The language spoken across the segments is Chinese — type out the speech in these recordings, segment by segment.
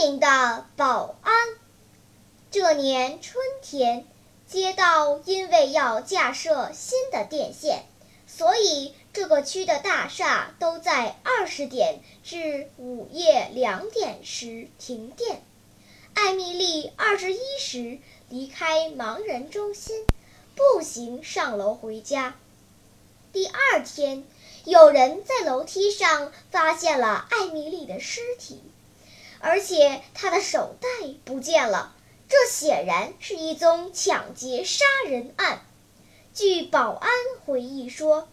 明的保安。这年春天，街道因为要架设新的电线，所以这个区的大厦都在二十点至午夜两点时停电。艾米丽二十一时离开盲人中心，步行上楼回家。第二天，有人在楼梯上发现了艾米丽的尸体，而且他的手袋不见了。这显然是一宗抢劫杀人案。据保安回忆说，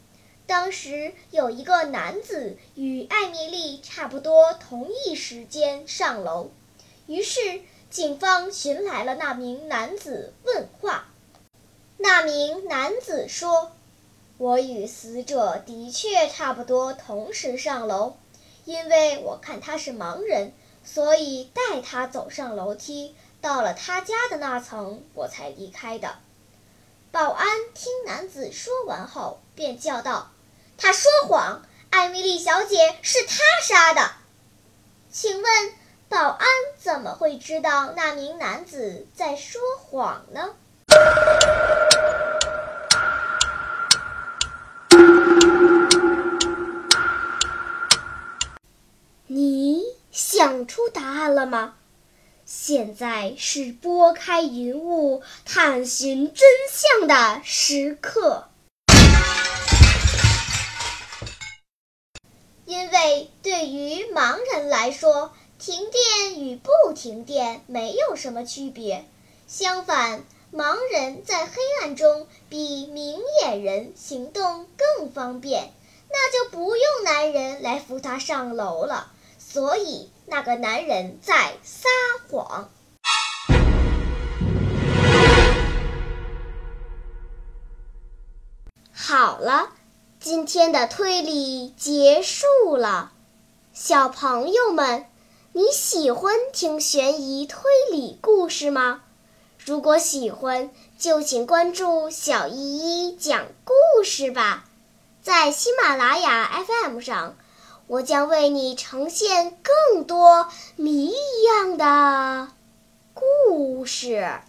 当时有一个男子与艾米丽差不多同一时间上楼，于是警方寻来了那名男子问话。那名男子说。我与死者的确差不多同时上楼，因为我看他是盲人，所以带他走上楼梯，到了他家的那层，我才离开的。保安听男子说完后，便叫道：“他说谎！艾米丽小姐是他杀的。请问，保安怎么会知道那名男子在说谎呢？”案了吗？现在是拨开云雾探寻真相的时刻。因为对于盲人来说，停电与不停电没有什么区别。相反，盲人在黑暗中比明眼人行动更方便，那就不用男人来扶他上楼了。所以，那个男人在撒谎。好了，今天的推理结束了。小朋友们，你喜欢听悬疑推理故事吗？如果喜欢，就请关注小依依讲故事吧，在喜马拉雅 FM 上。我将为你呈现更多谜一样的故事。